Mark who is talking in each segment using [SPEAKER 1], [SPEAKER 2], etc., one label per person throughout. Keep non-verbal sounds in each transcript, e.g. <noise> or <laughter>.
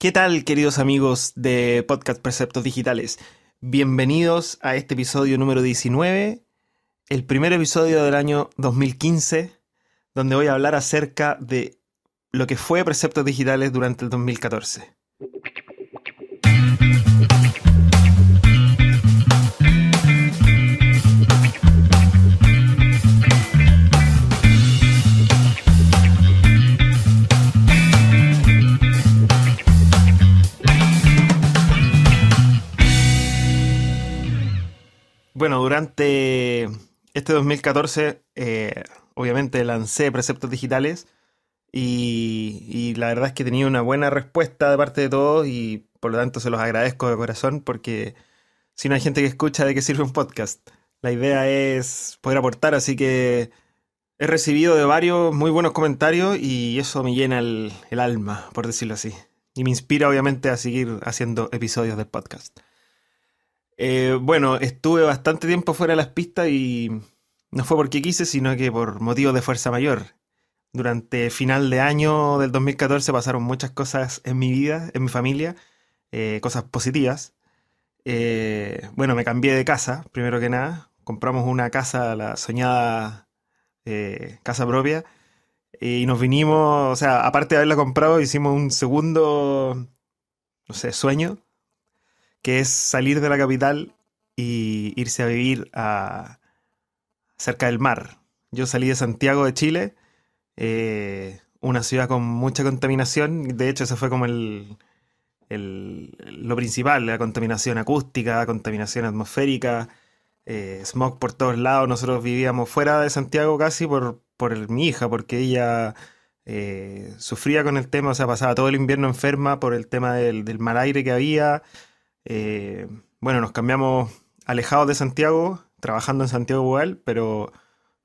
[SPEAKER 1] ¿Qué tal, queridos amigos de Podcast Preceptos Digitales? Bienvenidos a este episodio número 19, el primer episodio del año 2015, donde voy a hablar acerca de lo que fue Preceptos Digitales durante el 2014. Bueno, durante este 2014, eh, obviamente lancé preceptos digitales y, la verdad es que he tenido una buena respuesta de parte de todos y por lo tanto se los agradezco de corazón porque si no hay gente que escucha, ¿de qué sirve un podcast? La idea es poder aportar, así que he recibido de varios muy buenos comentarios y eso me llena el, el alma, por decirlo así. Y me inspira obviamente a seguir haciendo episodios del podcast. Eh, bueno, estuve bastante tiempo fuera de las pistas y no fue porque quise, sino que por motivos de fuerza mayor. Durante final de año del 2014 pasaron muchas cosas en mi vida, en mi familia, eh, cosas positivas. Eh, bueno, me cambié de casa, primero que nada. Compramos una casa, la soñada casa propia. Y nos vinimos, o sea, aparte de haberla comprado, hicimos un segundo, no sé, sueño que es salir de la capital y irse a vivir a cerca del mar. Yo salí de Santiago de Chile, eh, una ciudad con mucha contaminación, de hecho eso fue como el, lo principal, la contaminación acústica, contaminación atmosférica, eh, smog por todos lados. Nosotros vivíamos fuera de Santiago casi por, por mi hija, porque ella eh, sufría con el tema, o sea, pasaba todo el invierno enferma por el tema del, del mal aire que había, eh, bueno, nos cambiamos alejados de Santiago, trabajando en Santiago igual, pero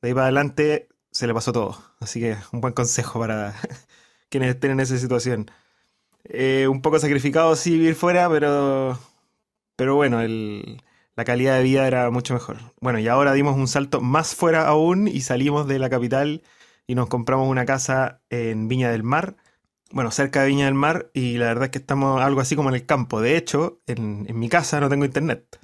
[SPEAKER 1] de ahí para adelante se le pasó todo. Así que un buen consejo para <laughs> quienes estén en esa situación. Eh, un poco sacrificado sí vivir fuera, pero, pero bueno, la calidad de vida era mucho mejor. Bueno, y ahora dimos un salto más fuera aún y salimos de la capital y nos compramos una casa en Viña del Mar bueno, cerca de Viña del Mar y la verdad es que estamos algo así como en el campo. De hecho, en, mi casa no tengo internet.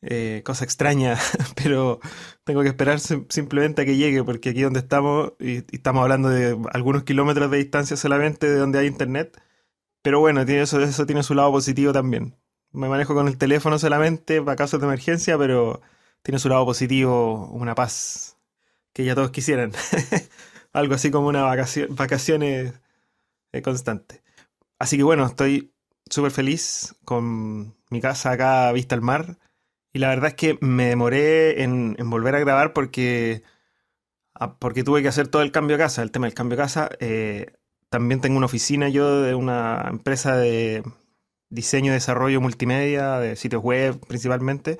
[SPEAKER 1] Eh, cosa extraña, <laughs> pero tengo que esperar simplemente a que llegue porque aquí donde estamos, y, estamos hablando de algunos kilómetros de distancia solamente de donde hay internet, pero bueno, eso tiene su lado positivo también. Me manejo con el teléfono solamente para casos de emergencia, pero tiene su lado positivo, una paz que ya todos quisieran. <laughs> Algo así como una vacación, vacaciones constante. Así que bueno, estoy súper feliz con mi casa acá vista al mar. Y la verdad es que me demoré en, volver a grabar porque, ah, porque tuve que hacer todo el cambio de casa. El tema del cambio de casa. Eh, también tengo una oficina yo de una empresa de diseño y desarrollo multimedia, de sitios web principalmente.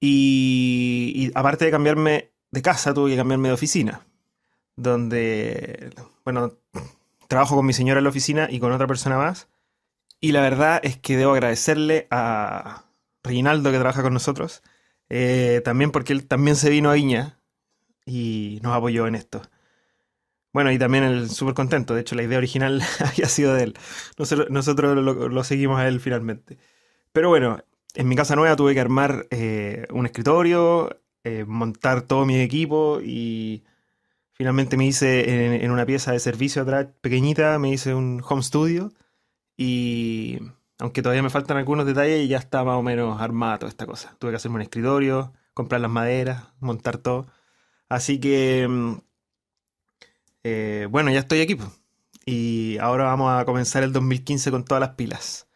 [SPEAKER 1] Y, y aparte de cambiarme de casa, tuve que cambiarme de oficina. Donde, bueno, trabajo con mi señora en la oficina y con otra persona más. Y la verdad es que debo agradecerle a Reinaldo que trabaja con nosotros, eh, también porque él también se vino a Viña y nos apoyó en esto. Bueno, y también él súper contento, de hecho la idea original <laughs> había sido de él. Nosotros, lo, seguimos a él finalmente. Pero bueno, en mi casa nueva tuve que armar eh, un escritorio, eh, montar todo mi equipo y Finalmente me hice en, una pieza de servicio atrás, pequeñita, me hice un home studio y aunque todavía me faltan algunos detalles, ya está más o menos armada toda esta cosa. Tuve que hacerme un escritorio, comprar las maderas, montar todo. Así que, mm, eh, bueno, ya estoy aquí. Y ahora vamos a comenzar el 2015 con todas las pilas.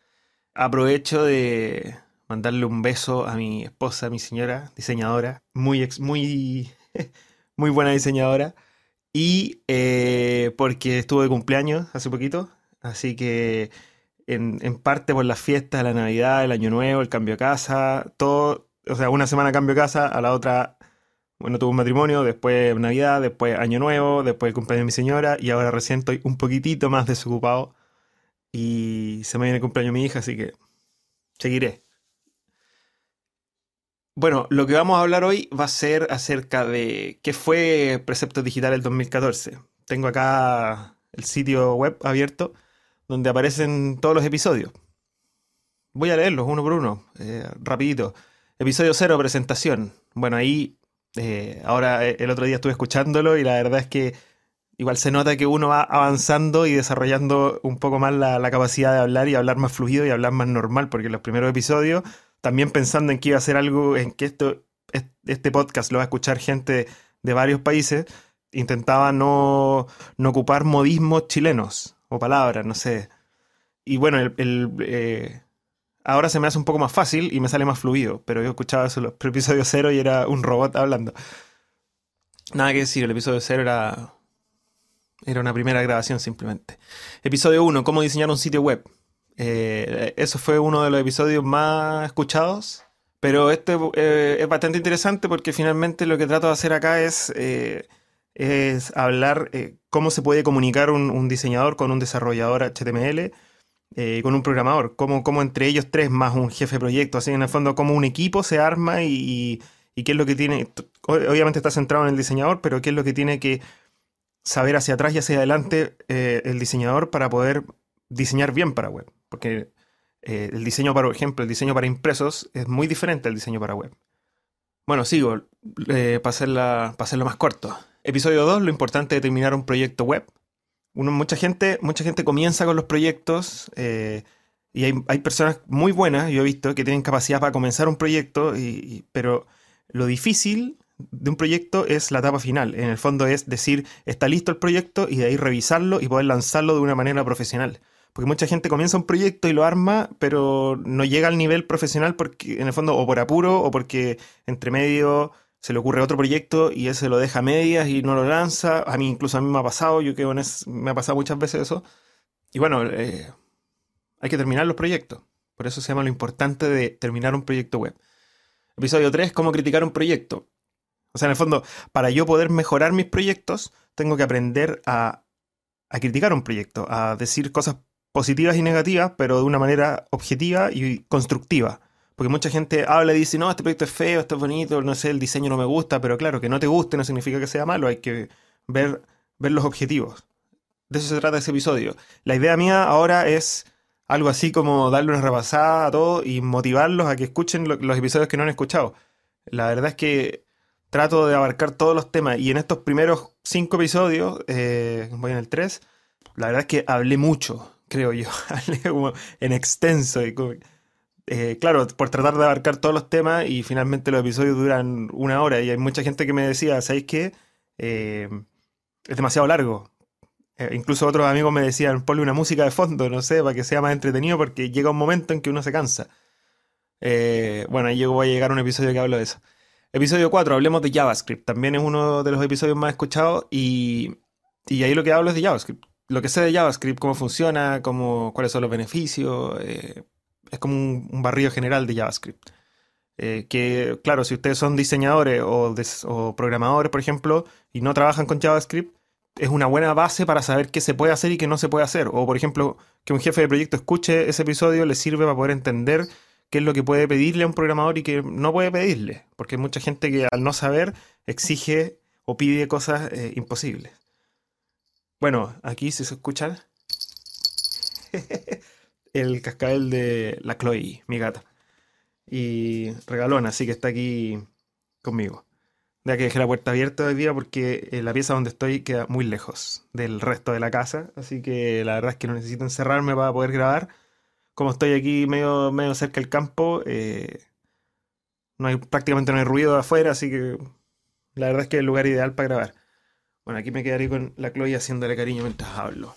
[SPEAKER 1] Aprovecho de mandarle un beso a mi esposa, mi señora, diseñadora, muy, muy, <laughs> muy buena diseñadora. Y eh, porque estuvo de cumpleaños hace poquito, así que en, parte por las fiestas, la Navidad, el Año Nuevo, el cambio de casa, todo, o sea, una semana cambio de casa, a la otra, bueno, tuve un matrimonio, después Navidad, después Año Nuevo, después el cumpleaños de mi señora, y ahora recién estoy un poquitito más desocupado y se me viene el cumpleaños de mi hija, así que seguiré. Bueno, lo que vamos a hablar hoy va a ser acerca de qué fue Preceptos Digital el 2014. Tengo acá el sitio web abierto donde aparecen todos los episodios. Voy a leerlos uno por uno, eh, rapidito. Episodio 0, presentación. Bueno, ahí eh, ahora eh, el otro día estuve escuchándolo y la verdad es que igual se nota que uno va avanzando y desarrollando un poco más la, la capacidad de hablar y hablar más fluido y hablar más normal, porque en los primeros episodios, también pensando en que iba a ser algo, en que esto, este podcast lo va a escuchar gente de varios países, intentaba no, no ocupar modismos chilenos o palabras, no sé. Y bueno, el, eh, ahora se me hace un poco más fácil y me sale más fluido, pero yo escuchaba eso el episodio cero y era un robot hablando. Nada que decir, el episodio cero era, era una primera grabación simplemente. Episodio 1, cómo diseñar un sitio web. Eh, eso fue uno de los episodios más escuchados, pero este eh, es bastante interesante porque finalmente lo que trato de hacer acá es es hablar eh, cómo se puede comunicar un, diseñador con un desarrollador HTML, eh, con un programador, cómo, cómo, entre ellos tres más un jefe de proyecto, así en el fondo cómo un equipo se arma y, qué es lo que tiene, obviamente está centrado en el diseñador, pero qué es lo que tiene que saber hacia atrás y hacia adelante eh, el diseñador para poder diseñar bien para web, porque el diseño, por ejemplo, el diseño para impresos es muy diferente al diseño para web. Bueno, sigo, para, hacerla, para hacerlo más corto. Episodio 2, lo importante de terminar un proyecto web. Mucha, gente, mucha gente comienza con los proyectos eh, y hay, personas muy buenas, yo he visto, que tienen capacidad para comenzar un proyecto, pero lo difícil de un proyecto es la etapa final. En el fondo es decir, está listo el proyecto y de ahí revisarlo y poder lanzarlo de una manera profesional. Porque mucha gente comienza un proyecto y lo arma, pero no llega al nivel profesional porque, en el fondo, o por apuro o porque entre medio se le ocurre otro proyecto y ese lo deja a medias y no lo lanza. A mí incluso a mí me ha pasado, yo creo me ha pasado muchas veces eso. Y bueno, eh, hay que terminar los proyectos. Por eso se llama lo importante de terminar un proyecto web. Episodio 3, cómo criticar un proyecto. O sea, en el fondo, para yo poder mejorar mis proyectos, tengo que aprender a, a criticar un proyecto, a decir cosas positivas y negativas, pero de una manera objetiva y constructiva. Porque mucha gente habla y dice, no, este proyecto es feo, esto es bonito, no sé, el diseño no me gusta, pero claro, que no te guste no significa que sea malo, hay que ver, ver los objetivos. De eso se trata ese episodio. La idea mía ahora es algo así como darle una repasada a todo y motivarlos a que escuchen los episodios que no han escuchado. La verdad es que trato de abarcar todos los temas y en estos primeros cinco episodios, eh, voy en el 3, la verdad es que hablé mucho, creo yo, <laughs> en extenso y eh, claro, por tratar de abarcar todos los temas y finalmente los episodios duran una hora y hay mucha gente que me decía, ¿sabéis qué? Eh, es demasiado largo. Eh, incluso otros amigos me decían, ponle una música de fondo, no sé, para que sea más entretenido porque llega un momento en que uno se cansa. bueno, ahí voy a llegar a un episodio que hablo de eso. Episodio 4, hablemos de JavaScript. También es uno de los episodios más escuchados y, y ahí lo que hablo es de JavaScript. Lo que sé de JavaScript, cómo funciona, cómo, cuáles son los beneficios, es como un, barrio general de JavaScript. Eh, que, claro, si ustedes son diseñadores o, programadores, por ejemplo, y no trabajan con JavaScript, es una buena base para saber qué se puede hacer y qué no se puede hacer. O, por ejemplo, que un jefe de proyecto escuche ese episodio le sirve para poder entender qué es lo que puede pedirle a un programador y qué no puede pedirle. Porque hay mucha gente que al no saber exige o pide cosas eh, imposibles. Bueno, aquí se escuchan. <laughs> el cascabel de la Chloe, mi gata. Y regalona, así que está aquí conmigo. Ya que dejé la puerta abierta hoy día porque eh, la pieza donde estoy queda muy lejos del resto de la casa. Así que la verdad es que no necesito encerrarme para poder grabar. Como estoy aquí medio, medio cerca del campo, eh, no hay, prácticamente no hay ruido afuera, así que la verdad es que es el lugar ideal para grabar. Bueno, aquí me quedaré con la Chloe haciéndole cariño mientras hablo.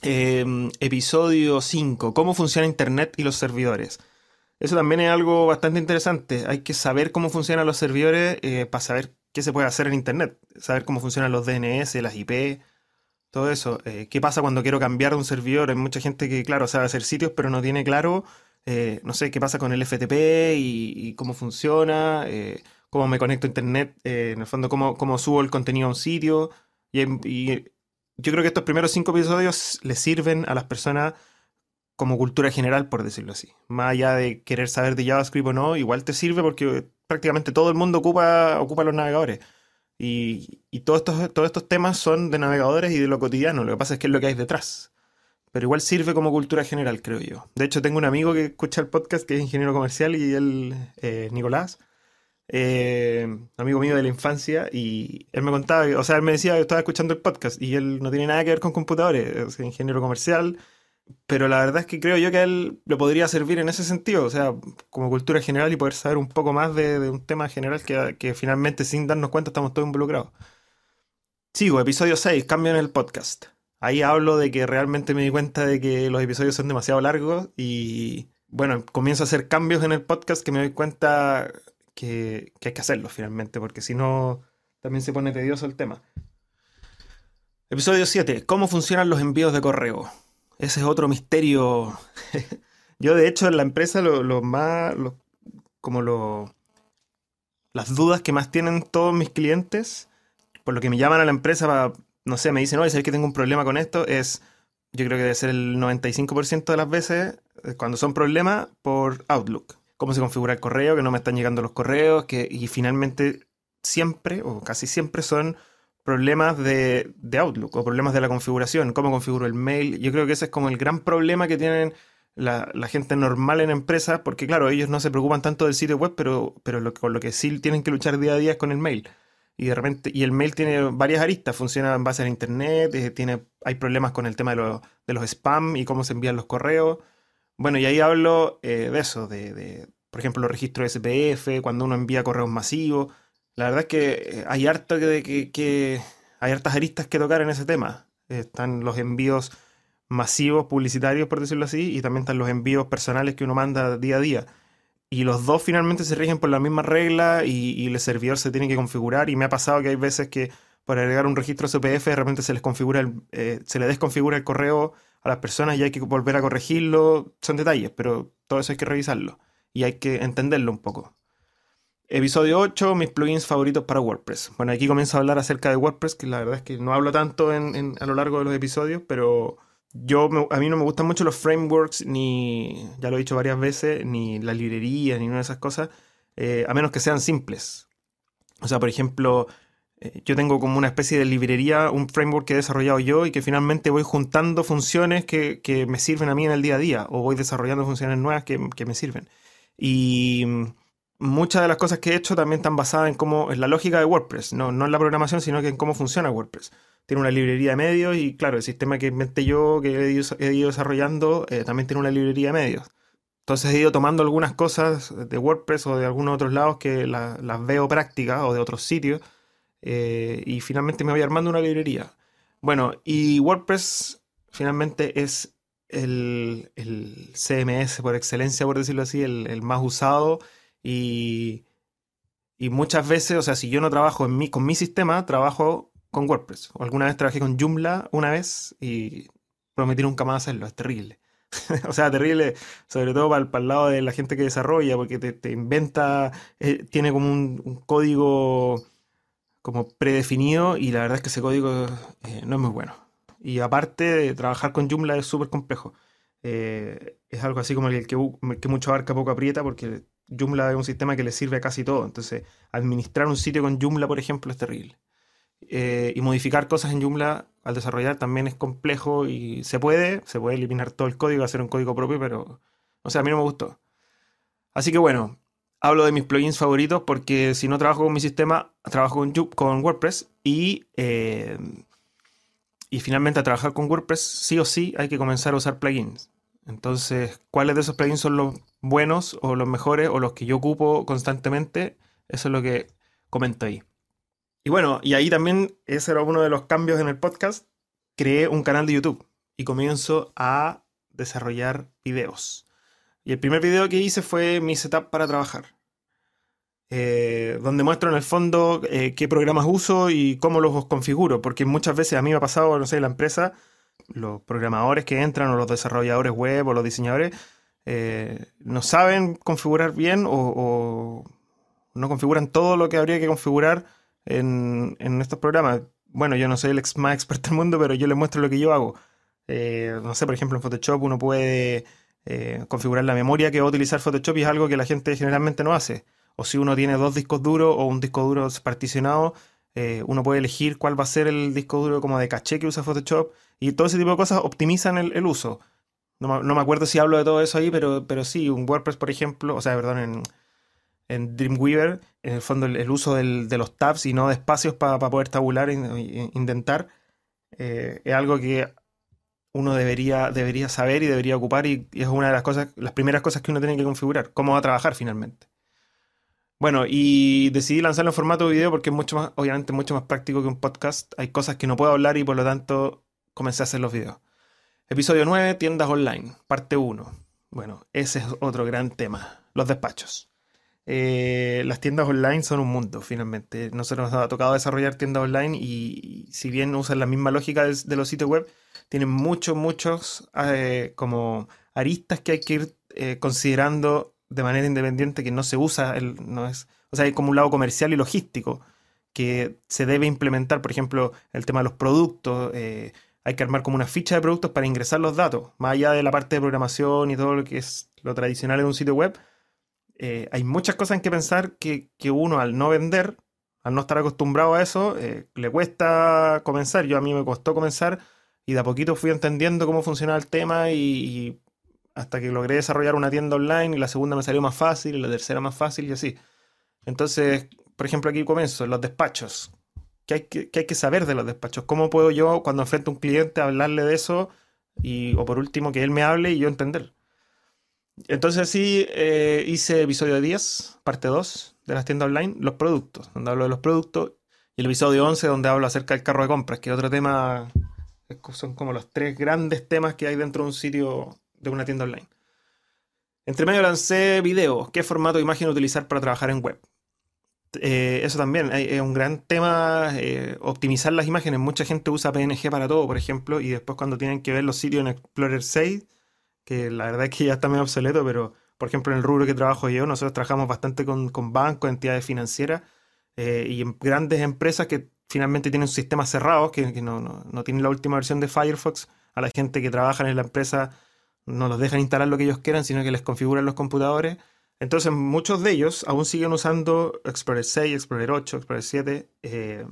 [SPEAKER 1] Em, episodio 5, cómo funciona Internet y los servidores. Eso también es algo bastante interesante. Hay que saber cómo funcionan los servidores eh, para saber qué se puede hacer en Internet. Saber cómo funcionan los DNS, las IP, todo eso. Eh, ¿Qué pasa cuando quiero cambiar de un servidor? Hay mucha gente que, claro, sabe hacer sitios, pero no tiene claro, eh, no sé, qué pasa con el FTP y, cómo funciona, cómo me conecto a Internet, en el fondo, cómo, cómo, subo el contenido a un sitio. Y, y yo creo que estos primeros cinco episodios les sirven a las personas como cultura general, por decirlo así. Más allá de querer saber de JavaScript o no, igual te sirve porque prácticamente todo el mundo ocupa, ocupa los navegadores. Y, todos, estos, todos estos temas son de navegadores y de lo cotidiano. Lo que pasa es que es lo que hay detrás. pero igual sirve como cultura general, creo yo. De hecho, tengo un amigo que escucha el podcast que es ingeniero comercial y él, eh, Nicolás, eh, amigo mío de la infancia, y él me contaba, o sea, él me decía que estaba escuchando el podcast y él no tiene nada que ver con computadores, es ingeniero comercial, pero la verdad es que creo yo que a él le podría servir en ese sentido, o sea, como cultura general y poder saber un poco más de, un tema general que, finalmente sin darnos cuenta estamos todos involucrados. Sigo, episodio 6, cambio en el podcast. Ahí hablo de que realmente me di cuenta de que los episodios son demasiado largos y bueno, comienzo a hacer cambios en el podcast que me doy cuenta que, hay que hacerlos finalmente, porque si no, también se pone tedioso el tema. Episodio 7, ¿cómo funcionan los envíos de correo? Ese es otro misterio. <laughs> Yo, de hecho, en la empresa, lo, más. como lo. Las dudas que más tienen todos mis clientes, por lo que me llaman a la empresa No sé, me dicen, oye, ¿sabes que tengo un problema con esto? Es. Yo creo que debe ser el 95% de las veces, eh, cuando son problemas, por Outlook. Cómo se configura el correo, que no me están llegando los correos, que, y finalmente siempre, o casi siempre, son problemas de, Outlook o problemas de la configuración, cómo configuro el mail. Yo creo que ese es como el gran problema que tienen la, gente normal en empresas, porque claro, ellos no se preocupan tanto del sitio web, pero, pero con lo que sí tienen que luchar día a día es con el mail. Y de y el mail tiene varias aristas, funciona en base a internet, eh, tiene, hay problemas con el tema de, de, los spam y cómo se envían los correos. Bueno, y ahí hablo eh, de eso, de, de, por ejemplo, los registros SPF, cuando uno envía correos masivos la verdad es que eh, hay harto que, que, hay hartas aristas que tocar en ese tema. Están los envíos masivos publicitarios, por decirlo así, y también están los envíos personales que uno manda día a día. Y los dos finalmente se rigen por la misma regla y, el servidor se tiene que configurar. Y me ha pasado que hay veces que para agregar un registro CPF de repente se les configura eh, se le desconfigura el correo las personas y hay que volver a corregirlo. Son detalles, pero todo eso hay que revisarlo y hay que entenderlo un poco. Episodio 8, mis plugins favoritos para WordPress. Bueno, aquí comienzo a hablar acerca de WordPress, que la verdad es que no hablo tanto en, a lo largo de los episodios, pero yo a mí no me gustan mucho los frameworks, ni, ya lo he dicho varias veces, ni la librería, ni una de esas cosas, eh, a menos que sean simples. O sea, por ejemplo, yo tengo como una especie de librería, un framework que he desarrollado yo y que finalmente voy juntando funciones que, me sirven a mí en el día a día, o voy desarrollando funciones nuevas que, que me sirven. Y muchas de las cosas que he hecho también están basadas en cómo es la lógica de WordPress, no, no en la programación, sino que en cómo funciona WordPress. Tiene una librería de medios y claro, el sistema que inventé yo, que he ido, desarrollando, eh, también tiene una librería de medios. Entonces he ido tomando algunas cosas de WordPress o de algunos otros lados que las veo prácticas o de otros sitios eh, y finalmente me voy armando una librería. Bueno, y WordPress finalmente es el, CMS por excelencia, por decirlo así, el, el más usado y, muchas veces, o sea, si yo no trabajo en mi, con mi sistema, trabajo con WordPress. Alguna vez trabajé con Joomla una vez y prometí nunca más hacerlo. Es terrible. <laughs> o sea, terrible, sobre todo para, el lado de la gente que desarrolla, porque te, inventa, eh, tiene como un, código como predefinido y la verdad es que ese código eh, no es muy bueno. Y aparte, trabajar con Joomla es súper complejo. Eh, es algo así como el que, que mucho abarca poco aprieta porque Joomla es un sistema que le sirve a casi todo. Entonces, administrar un sitio con Joomla, por ejemplo, es terrible. Eh, y modificar cosas en Joomla al desarrollar también es complejo y se puede, se puede eliminar todo el código, hacer un código propio, pero, o sea, a mí no me gustó. Así que bueno, hablo de mis plugins favoritos porque si no trabajo con mi sistema, trabajo con, con WordPress y, eh, y finalmente a trabajar con WordPress sí o sí hay que comenzar a usar plugins. Entonces, ¿cuáles de esos plugins son los buenos o los mejores o los que yo ocupo constantemente? Eso es lo que comento ahí. Y bueno, y ahí también ese era uno de los cambios en el podcast. Creé un canal de YouTube y comienzo a desarrollar videos. Y el primer video que hice fue mi setup para trabajar. Eh, donde muestro en el fondo eh, qué programas uso y cómo los configuro, porque muchas veces a mí me ha pasado, no sé, en la empresa, los programadores que entran o los desarrolladores web o los diseñadores eh, no saben configurar bien o, no configuran todo lo que habría que configurar en, estos programas. Bueno, yo no soy el más experto del mundo, pero yo les muestro lo que yo hago. No sé, por ejemplo, en Photoshop uno puede eh, configurar la memoria que va a utilizar Photoshop es algo que la gente generalmente no hace. O si uno tiene dos discos duros o un disco duro particionado, Eh, uno puede elegir cuál va a ser el disco duro como de caché que usa Photoshop y todo ese tipo de cosas optimizan el, uso. No, me acuerdo si hablo de todo eso ahí, pero, pero sí, un WordPress, por ejemplo, o sea, perdón, en, Dreamweaver, en el fondo el, uso de los tabs y no de espacios para poder tabular e, indentar, eh, es algo que uno debería, debería saber y debería ocupar y, es una de las cosas, las primeras cosas que uno tiene que configurar, cómo va a trabajar finalmente. Bueno, y decidí lanzarlo en formato de video porque es mucho más, obviamente, mucho más práctico que un podcast. Hay cosas que no puedo hablar y por lo tanto comencé a hacer los videos. Episodio 9, tiendas online, parte 1. Bueno, ese es otro gran tema, los despachos. Eh, las tiendas online son un mundo, finalmente. Nosotros nos ha tocado desarrollar tiendas online y, si bien usan la misma lógica de, los sitios web, tienen muchos, muchos eh, como aristas que hay que ir eh, considerando de manera independiente que no se usa, el, no es, o sea, hay como un lado comercial y logístico que se debe implementar, por ejemplo, el tema de los productos, eh, hay que armar como una ficha de productos para ingresar los datos, más allá de la parte de programación y todo lo que es lo tradicional en un sitio web, hay muchas cosas en que pensar que, uno al no vender, al no estar acostumbrado a eso, le cuesta comenzar, yo a mí me costó comenzar y de a poquito fui entendiendo cómo funcionaba el tema y hasta que logré desarrollar una tienda online y la segunda me salió más fácil y la tercera más fácil y así. Entonces, por ejemplo, aquí comienzo, los despachos. ¿Qué hay que, hay que saber de los despachos? ¿Cómo puedo yo, cuando enfrento a un cliente, hablarle de eso? Y, o por último, que él me hable y yo entender. Entonces, sí, eh, hice episodio 10, parte 2 de las tiendas online, los productos, donde hablo de los productos, y el episodio 11, donde hablo acerca del carro de compras, que es otro tema, son como los tres grandes temas que hay dentro de un sitio de una tienda online. Entre medio lancé video, qué formato de imagen utilizar para trabajar en web. Eh, eso también es un gran tema, eh, optimizar las imágenes. Mucha gente usa PNG para todo, por ejemplo, y después cuando tienen que ver los sitios en Explorer 6, que la verdad es que ya está medio obsoleto, pero por ejemplo en el rubro que trabajo yo, nosotros trabajamos bastante con, bancos, entidades financieras eh, y grandes empresas que finalmente tienen sistemas cerrados, que, no, no, no tienen la última versión de Firefox. A la gente que trabaja en la empresa no los dejan instalar lo que ellos quieran, sino que les configuran los computadores. Entonces, muchos de ellos aún siguen usando Explorer 6, Explorer 8, Explorer 7. Eh,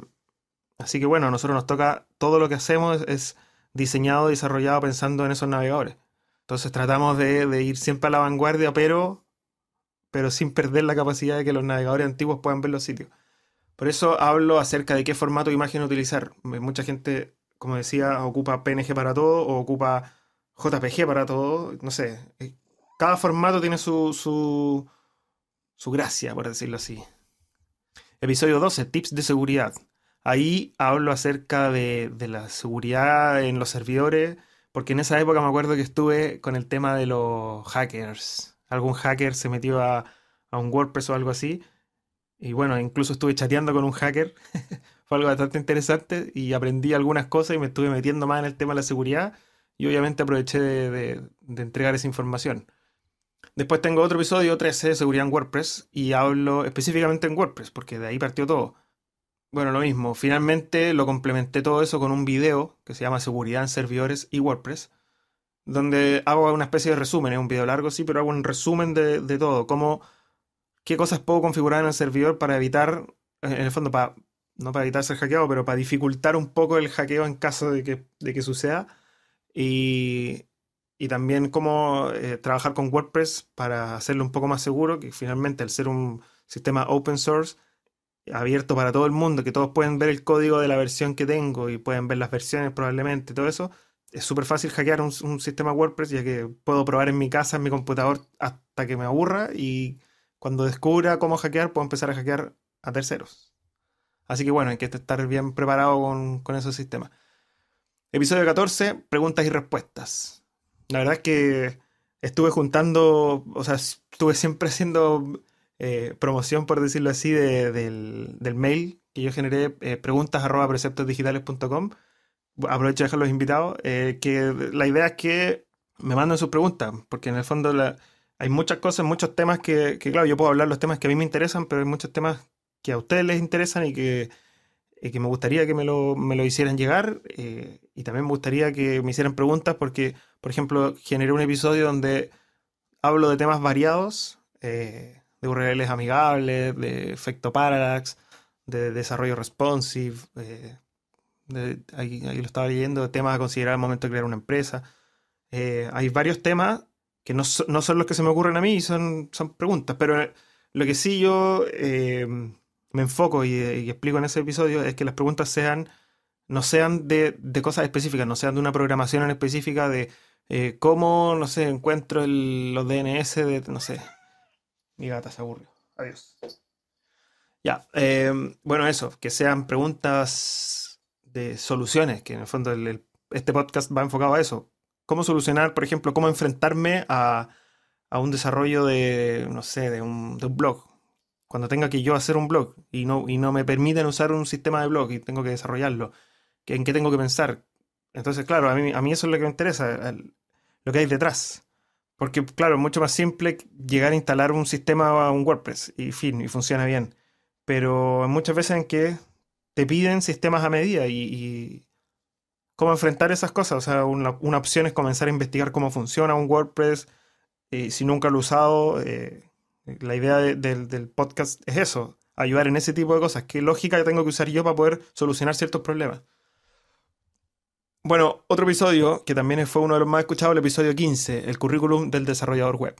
[SPEAKER 1] así que bueno, a nosotros nos toca, todo lo que hacemos es diseñado, desarrollado pensando en esos navegadores. Entonces tratamos de, ir siempre a la vanguardia, pero, pero sin perder la capacidad de que los navegadores antiguos puedan ver los sitios. Por eso hablo acerca de qué formato de imagen utilizar. Mucha gente, como decía, ocupa PNG para todo o ocupa JPG para todo, no sé. Eh, cada formato tiene su, su, su gracia, por decirlo así. Episodio 12, tips de seguridad. Ahí hablo acerca de, de, la seguridad en los servidores, porque en esa época me acuerdo que estuve con el tema de los hackers. Algún hacker se metió a, a un WordPress o algo así. Y bueno, incluso estuve chateando con un hacker. <laughs> Fue algo bastante interesante y aprendí algunas cosas y me estuve metiendo más en el tema de la seguridad y obviamente aproveché de, entregar esa información. Después tengo otro episodio 13 de seguridad en WordPress y hablo específicamente en WordPress porque de ahí partió todo. Bueno, lo mismo, finalmente lo complementé todo eso con un video que se llama Seguridad en servidores y WordPress, donde hago una especie de resumen, es un video largo sí, pero hago un resumen de, todo, cómo, qué cosas puedo configurar en el servidor para evitar, en el fondo, para, no para evitar ser hackeado, pero para dificultar un poco el hackeo en caso de que, de que suceda. Y, también cómo eh, trabajar con WordPress para hacerlo un poco más seguro, que finalmente al ser un sistema open source, abierto para todo el mundo, que todos pueden ver el código de la versión que tengo y pueden ver las versiones probablemente, todo eso, es súper fácil hackear un, un, sistema WordPress, ya que puedo probar en mi casa, en mi computador, hasta que me aburra y cuando descubra cómo hackear, puedo empezar a hackear a terceros. Así que bueno, hay que estar bien preparado con, con esos sistemas. Episodio 14, preguntas y respuestas. La verdad es que estuve juntando, o sea, estuve siempre haciendo eh, promoción, por decirlo así, del, mail que yo generé, eh, preguntas arroba preceptosdigitales.com. Aprovecho de dejar los invitados, eh, que la idea es que me manden sus preguntas, porque en el fondo hay muchas cosas, muchos temas que, que, claro, yo puedo hablar los temas que a mí me interesan, pero hay muchos temas que a ustedes les interesan y que eh, que me gustaría que me lo, me lo hicieran llegar eh, y también me gustaría que me hicieran preguntas porque, por ejemplo, generé un episodio donde hablo de temas variados, eh, de URLs amigables, de efecto parallax, de desarrollo responsive, eh, ahí, lo estaba leyendo, temas a considerar al momento de crear una empresa. Eh, hay varios temas que no, no, son los que se me ocurren a mí, son, son preguntas, pero lo que sí yo me enfoco y, y, explico en ese episodio es que las preguntas sean no sean de, de, cosas específicas, no sean de una programación en específica de eh, cómo, no sé, encuentro el, los DNS de, no sé, mi gata se aburrió. Adiós. Ya, eh, bueno, eso, que sean preguntas de soluciones, que en el fondo este podcast va enfocado a eso. ¿Cómo solucionar, por ejemplo, cómo enfrentarme a, a un desarrollo de, no sé, de un, de un blog? Cuando tenga que yo hacer un blog y no, y no me permiten usar un sistema de blog y tengo que desarrollarlo en qué tengo que pensar. Entonces, claro, a mí, a mí eso es lo que me interesa, lo que hay detrás. Porque, claro, es mucho más simple llegar a instalar un sistema, un WordPress, y fin, y funciona bien. Pero muchas veces en que te piden sistemas a medida y, cómo enfrentar esas cosas. O sea, una, opción es comenzar a investigar cómo funciona un WordPress. y si nunca lo he usado, eh, la idea del podcast es eso, ayudar en ese tipo de cosas. ¿Qué lógica tengo que usar yo para poder solucionar ciertos problemas? Bueno, otro episodio que también fue uno de los más escuchados, el episodio 15, el currículum del desarrollador web.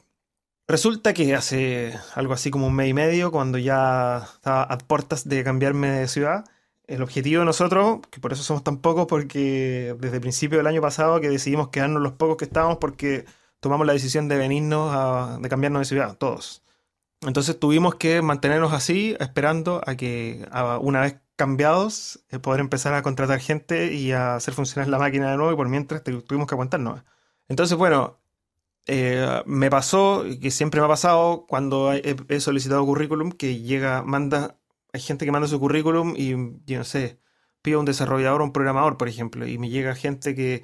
[SPEAKER 1] Resulta que hace algo así como un mes y medio, cuando ya estaba a puertas de cambiarme de ciudad, el objetivo de nosotros, que por eso somos tan pocos, porque desde el principio del año pasado que decidimos quedarnos los pocos que estábamos porque tomamos la decisión de venirnos, a, de cambiarnos de ciudad, todos. Entonces tuvimos que mantenernos así, esperando a que una vez cambiados, eh, poder empezar a contratar gente y a hacer funcionar la máquina de nuevo y por mientras tuvimos que aguantarnos. Entonces, bueno, eh, me pasó, que siempre me ha pasado cuando he, solicitado currículum, que llega, manda, hay gente que manda su currículum y, yo no sé, pido un desarrollador o un programador, por ejemplo, y me llega gente que,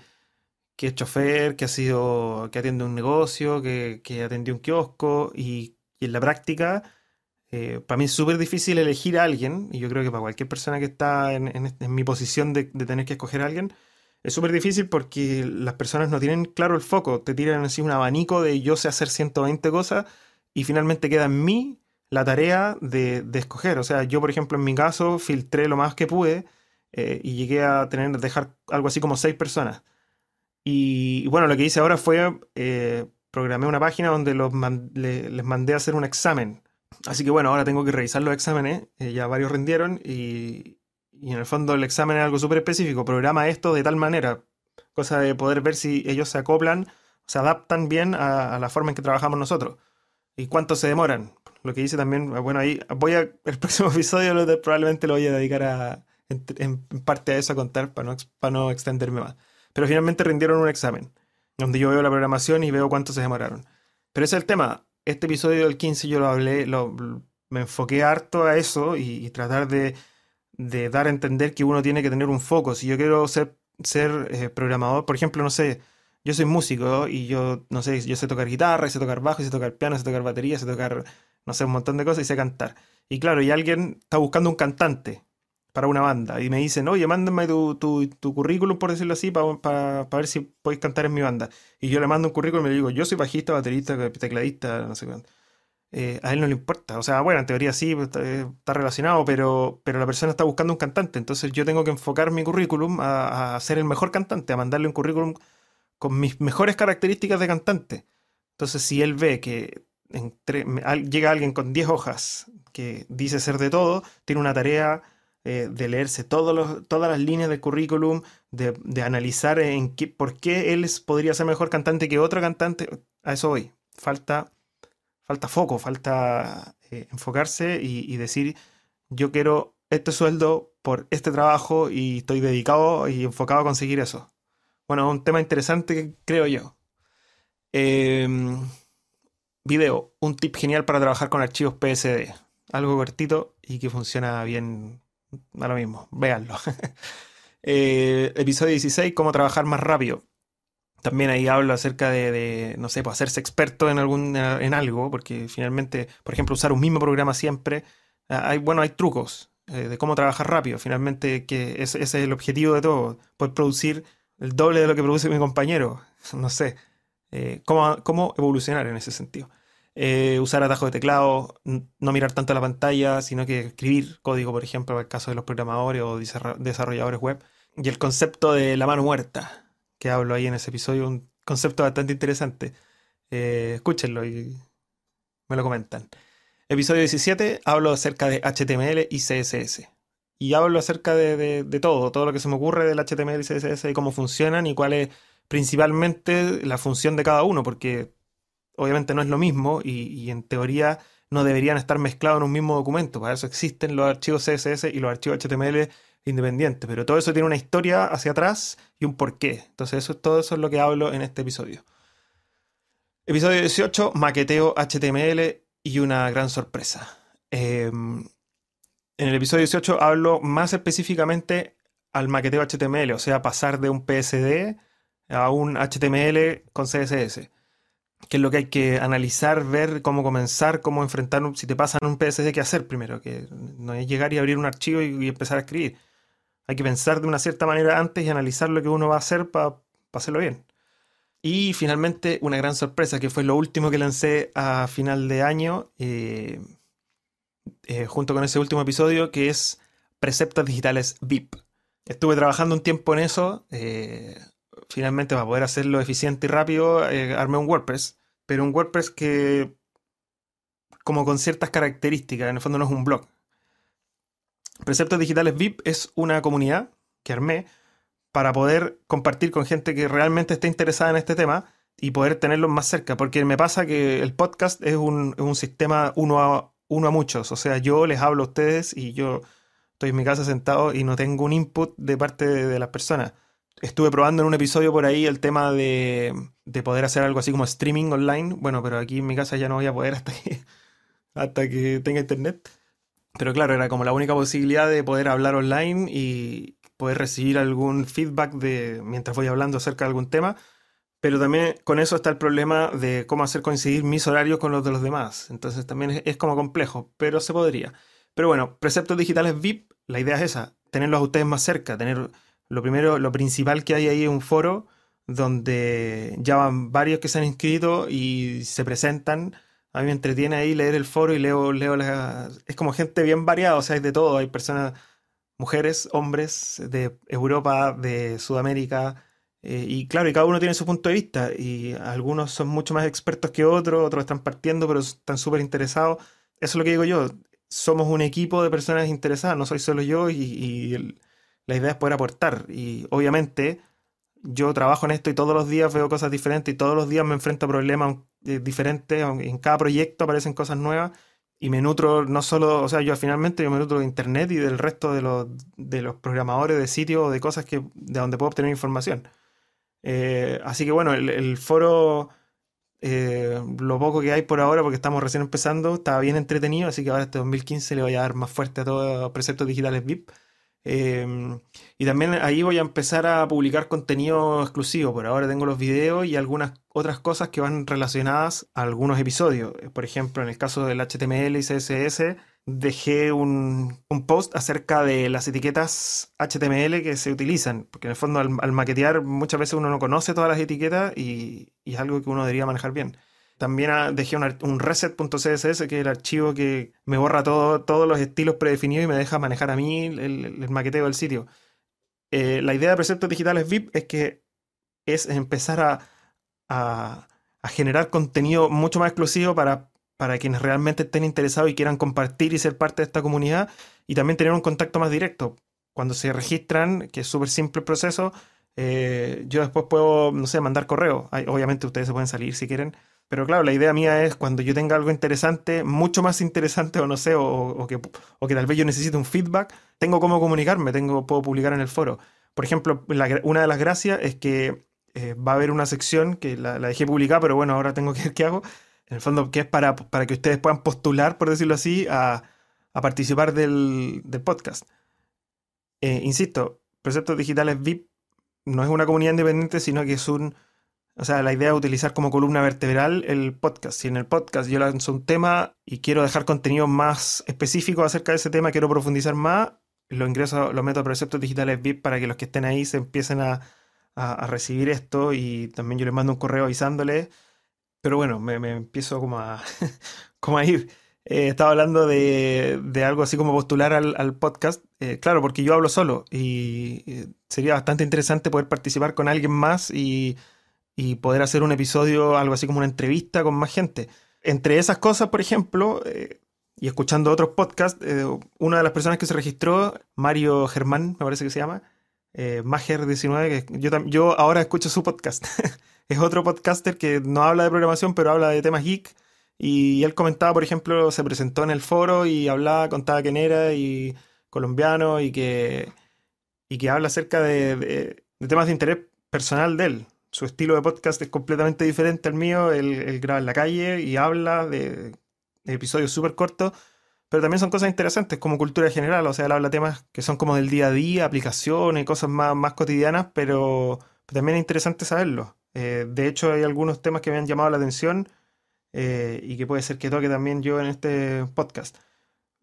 [SPEAKER 1] que es chofer, que ha sido, que atiende un negocio, que, que atendió un kiosco y, en la práctica eh, para mí es súper difícil elegir a alguien, y yo creo que para cualquier persona que está en, mi posición de, tener que escoger a alguien, es súper difícil porque las personas no tienen claro el foco, te tiran así un abanico de yo sé hacer 120 cosas y finalmente queda en mí la tarea de, escoger. O sea, yo por ejemplo en mi caso filtré lo más que pude eh, y llegué a tener, dejar algo así como seis personas. Y, bueno, lo que hice ahora fue, eh, programé una página donde los les mandé a hacer un examen Así que bueno, ahora tengo que revisar los exámenes, eh, ya varios rindieron y, en el fondo el examen es algo súper específico, programa esto de tal manera, cosa de poder ver si ellos se acoplan, se adaptan bien a, la forma en que trabajamos nosotros y cuánto se demoran. Lo que dice también, bueno, ahí voy a, <laughs> el próximo episodio probablemente lo voy a dedicar a, en, parte a eso a contar para no, para no extenderme más. Pero finalmente rindieron un examen, donde yo veo la programación y veo cuánto se demoraron. Pero ese es el tema este episodio del 15 yo lo hablé, lo, me enfoqué harto a eso y, tratar de, dar a entender que uno tiene que tener un foco. Si yo quiero ser, ser eh, programador, por ejemplo, no sé, yo soy músico y yo, no sé, yo sé tocar guitarra, sé tocar bajo, sé tocar piano, sé tocar batería, sé tocar, no sé, un montón de cosas y sé cantar. Y claro, y alguien está buscando un cantante para una banda y me dicen, oye, mándame tu, tu, currículum, por decirlo así, para ver si podéis cantar en mi banda. Y yo le mando un currículum y le digo, yo soy bajista, baterista, tecladista, no sé cuánto. Eh, a él no le importa. O sea, bueno, en teoría sí, pues, está, relacionado, pero, pero la persona está buscando un cantante. Entonces yo tengo que enfocar mi currículum a, a ser el mejor cantante, a mandarle un currículum con mis mejores características de cantante. Entonces, si él ve que llega alguien con 10 hojas que dice ser de todo, tiene una tarea eh, de leerse todas las líneas del currículum, de, analizar en qué, por qué él podría ser mejor cantante que otro cantante. A eso voy. Falta, falta foco, falta eh, enfocarse y, decir, yo quiero este sueldo por este trabajo y estoy dedicado y enfocado a conseguir eso. Bueno, un tema interesante creo yo. Em, video, un tip genial para trabajar con archivos PSD. Algo cortito y que funciona bien da lo mismo, véanlo. <laughs> Eh, episodio 16, cómo trabajar más rápido. También ahí hablo acerca de, no sé, pues hacerse experto en, algún, en algo, porque finalmente, por ejemplo, usar un mismo programa siempre, ah, hay, bueno, hay trucos eh, de cómo trabajar rápido. Finalmente, que ese, es el objetivo de todo, poder producir el doble de lo que produce mi compañero. <laughs> No sé, eh, cómo, evolucionar en ese sentido. eh, usar atajos de teclado, no mirar tanto la pantalla, sino que escribir código, por ejemplo, en el caso de los programadores o desarrolladores web. Y el concepto de la mano muerta, que hablo ahí en ese episodio, un concepto bastante interesante. Eh, escúchenlo y me lo comentan. Episodio 17, hablo acerca de HTML y CSS. Y hablo acerca de, todo, todo lo que se me ocurre del HTML y CSS y cómo funcionan y cuál es principalmente la función de cada uno, porque obviamente no es lo mismo y, en teoría no deberían estar mezclados en un mismo documento. Para eso existen los archivos CSS y los archivos HTML independientes. Pero todo eso tiene una historia hacia atrás y un porqué. Entonces eso, todo eso es lo que hablo en este episodio. Episodio 18, maqueteo HTML y una gran sorpresa. Em, en el episodio 18 hablo más específicamente al maqueteo HTML, o sea, pasar de un PSD a un HTML con CSS que es lo que hay que analizar, ver cómo comenzar, cómo enfrentar, si te pasan un PSD, qué hacer primero, que no es llegar y abrir un archivo y, empezar a escribir. Hay que pensar de una cierta manera antes y analizar lo que uno va a hacer para hacerlo bien. Y finalmente, una gran sorpresa, que fue lo último que lancé a final de año, eh, eh, junto con ese último episodio, que es Preceptos Digitales VIP. Estuve trabajando un tiempo en eso, eh, finalmente para poder hacerlo eficiente y rápido, eh, armé un WordPress, pero un WordPress que como con ciertas características, en el fondo no es un blog. Preceptos Digitales VIP es una comunidad que armé para poder compartir con gente que realmente esté interesada en este tema y poder tenerlos más cerca, porque me pasa que el podcast es un, sistema uno a, uno a muchos, o sea, yo les hablo a ustedes y yo estoy en mi casa sentado y no tengo un input de parte de las personas estuve probando en un episodio por ahí el tema de, poder hacer algo así como streaming online. Bueno, pero aquí en mi casa ya no voy a poder hasta que, <laughs> hasta que tenga internet. Pero claro, era como la única posibilidad de poder hablar online y poder recibir algún feedback de mientras voy hablando acerca de algún tema. Pero también con eso está el problema de cómo hacer coincidir mis horarios con los de los demás. Entonces también es, es como complejo, pero se podría. Pero bueno, preceptos digitales VIP, la idea es esa, tenerlos a ustedes más cerca, tener lo primero, lo principal que hay ahí es un foro donde ya van varios que se han inscrito y se presentan. A mí me entretiene ahí leer el foro y leo, leo. Es como gente bien variada, o sea, hay de todo. Hay personas, mujeres, hombres de Europa, de Sudamérica. Eh, y claro, y cada uno tiene su punto de vista. Y algunos son mucho más expertos que otros, otros están partiendo, pero están súper interesados. Eso es lo que digo yo. Somos un equipo de personas interesadas, no soy solo yo y, el, la idea es poder aportar. Y obviamente yo trabajo en esto y todos los días veo cosas diferentes y todos los días me enfrento a problemas eh, diferentes. En cada proyecto aparecen cosas nuevas y me nutro no solo, o sea, yo finalmente yo me nutro de internet y del resto de los, de los programadores de sitios o de cosas que, de donde puedo obtener información. Eh, así que bueno, el, foro, eh, lo poco que hay por ahora, porque estamos recién empezando, está bien entretenido, así que ahora este 2015 le voy a dar más fuerte a todos los preceptos digitales VIP. Em, y también ahí voy a empezar a publicar contenido exclusivo. Por ahora tengo los videos y algunas otras cosas que van relacionadas a algunos episodios. Eh, por ejemplo, en el caso del HTML y CSS, dejé un, post acerca de las etiquetas HTML que se utilizan. Porque en el fondo al, maquetear muchas veces uno no conoce todas las etiquetas y es algo que uno debería manejar bien. También ah, dejé un, reset.css, que es el archivo que me borra todo, todos los estilos predefinidos y me deja manejar a mí el, maqueteo del sitio. Eh, la idea de preceptos digitales VIP es que es empezar a, generar contenido mucho más exclusivo para, para quienes realmente estén interesados y quieran compartir y ser parte de esta comunidad y también tener un contacto más directo. Cuando se registran, que es súper simple el proceso, eh, yo después puedo, no sé, mandar correo. obviamente ustedes se pueden salir si quieren, pero claro, la idea mía es cuando yo tenga algo interesante, mucho más interesante o no sé, o, que, tal vez yo necesite un feedback, tengo cómo comunicarme, tengo, puedo publicar en el foro. Por ejemplo, una de las gracias es que eh, va a haber una sección que la, dejé publicar, pero bueno, ahora tengo <laughs> que ver qué hago. En el fondo, que es para, para que ustedes puedan postular, por decirlo así, a, participar del, podcast. Eh, insisto, Preceptos Digitales VIP no es una comunidad independiente, sino que es un o sea, la idea es utilizar como columna vertebral el podcast. Si en el podcast yo lanzo un tema y quiero dejar contenido más específico acerca de ese tema, quiero profundizar más, lo ingreso, lo meto a preceptos digitales VIP para que los que estén ahí se empiecen a, recibir esto y también yo les mando un correo avisándoles. Pero bueno, me, me empiezo como a, <laughs> como a ir. Eh, estaba hablando de, de, algo así como postular al, al podcast. Eh, claro, porque yo hablo solo y eh, sería bastante interesante poder participar con alguien más y, y, poder hacer un episodio, algo así como una entrevista con más gente. Entre esas cosas, por ejemplo, eh, y escuchando otros podcasts, una de las personas que se registró, Mario Germán, me parece que se llama, Mager19, que yo, yo ahora escucho su podcast. <laughs> es otro podcaster que no habla de programación, pero habla de temas geek y él comentaba, por ejemplo, se presentó en el foro y hablaba, contaba quién era y colombiano y que, y que habla acerca de, de temas de interés personal de él. Su estilo de podcast es completamente diferente al mío. Él, graba en la calle y habla de, episodios súper cortos, pero también son cosas interesantes como cultura general. O sea, él habla temas que son como del día a día, aplicaciones, cosas más, más cotidianas, pero, también es interesante saberlo. Eh, de hecho, hay algunos temas que me han llamado la atención eh, y que puede ser que toque también yo en este podcast.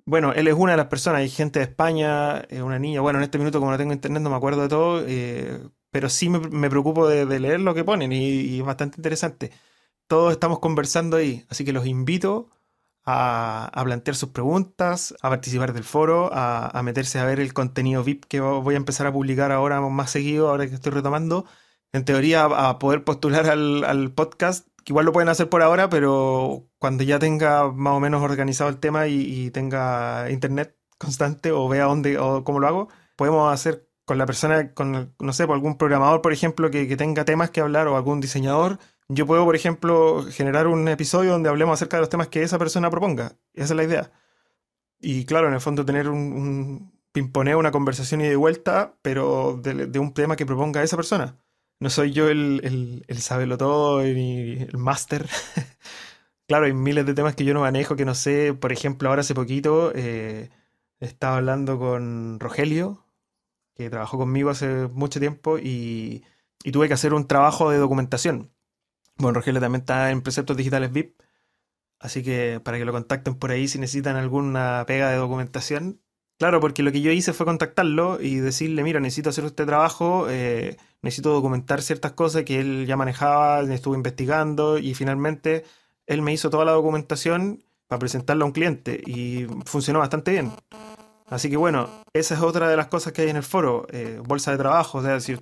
[SPEAKER 1] Bueno, él es una de las personas, hay gente de España, eh, una niña, bueno, en este minuto como no tengo internet no me acuerdo de todo, pero sí me, me preocupo de, leer lo que ponen y, es bastante interesante. Todos estamos conversando ahí, así que los invito a, a plantear sus preguntas, a participar del foro, a, a, meterse a ver el contenido VIP que voy a empezar a publicar ahora más seguido, ahora que estoy retomando. En teoría, a poder postular al, al podcast igual lo pueden hacer por ahora, pero cuando ya tenga más o menos organizado el tema y, y tenga internet constante o vea dónde o cómo lo hago, podemos hacer con la persona, con, no sé, por algún programador, por ejemplo, que, tenga temas que hablar o algún diseñador. Yo puedo, por ejemplo, generar un episodio donde hablemos acerca de los temas que esa persona proponga. Esa es la idea. Y claro, en el fondo tener un, un pimponeo, una conversación y de vuelta, pero de, de un tema que proponga esa persona no soy yo el, el, el sabelo todo ni el máster. <laughs> claro, hay miles de temas que yo no manejo, que no sé. Por ejemplo, ahora hace poquito eh, estaba hablando con Rogelio, que trabajó conmigo hace mucho tiempo, y, tuve que hacer un trabajo de documentación. Bueno, Rogelio también está en Preceptos Digitales VIP, así que para que lo contacten por ahí si necesitan alguna pega de documentación. Claro, porque lo que yo hice fue contactarlo y decirle, mira, necesito hacer este trabajo, eh, necesito documentar ciertas cosas que él ya manejaba, estuvo investigando y finalmente él me hizo toda la documentación para presentarla a un cliente y funcionó bastante bien. Así que bueno, esa es otra de las cosas que hay en el foro, eh, bolsa de trabajo, o sea, decir,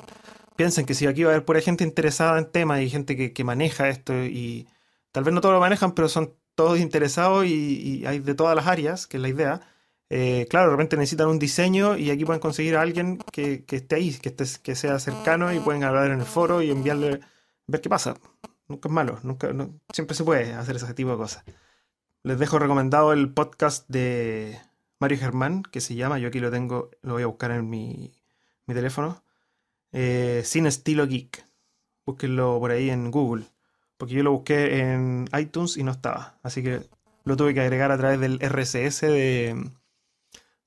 [SPEAKER 1] piensen que si aquí va a haber pura gente interesada en temas y gente que, maneja esto y tal vez no todos lo manejan, pero son todos interesados y, hay de todas las áreas, que es la idea eh, claro, de repente necesitan un diseño y aquí pueden conseguir a alguien que, esté ahí, que, esté, que sea cercano y pueden hablar en el foro y enviarle, ver qué pasa. Nunca es malo, nunca, siempre se puede hacer ese tipo de cosas. Les dejo recomendado el podcast de Mario Germán, que se llama, yo aquí lo tengo, lo voy a buscar en mi, mi teléfono, eh, Sin Estilo Geek. Búsquenlo por ahí en Google, porque yo lo busqué en iTunes y no estaba, así que lo tuve que agregar a través del RSS de,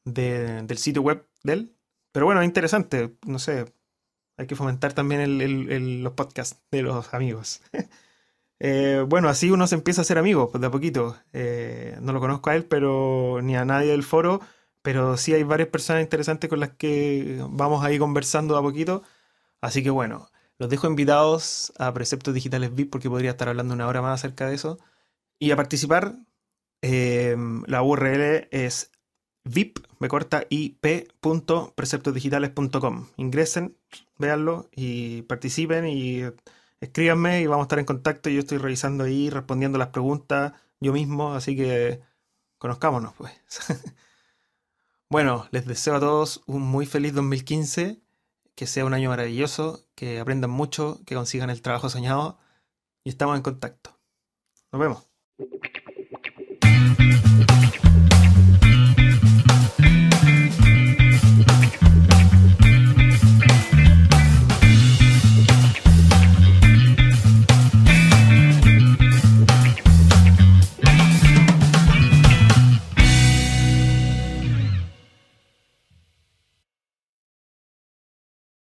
[SPEAKER 1] de, del sitio web de él. Pero bueno, interesante, no sé, hay que fomentar también el, los podcasts de los amigos. <laughs> eh, bueno, así uno se empieza a ser amigo, pues de a poquito. Eh, no lo conozco a él, pero ni a nadie del foro, pero sí hay varias personas interesantes con las que vamos ahí conversando de a poquito. Así que bueno, los dejo invitados a Preceptos Digitales VIP porque podría estar hablando una hora más acerca de eso. Y a participar, eh, la URL es vip, me corta ip.preceptosdigitales.com. Ingresen, véanlo y participen y escríbanme y vamos a estar en contacto. Yo estoy revisando ahí, respondiendo las preguntas yo mismo, así que conozcámonos pues. <laughs> bueno, les deseo a todos un muy feliz 2015, que sea un año maravilloso, que aprendan mucho, que consigan el trabajo soñado y estamos en contacto. Nos vemos.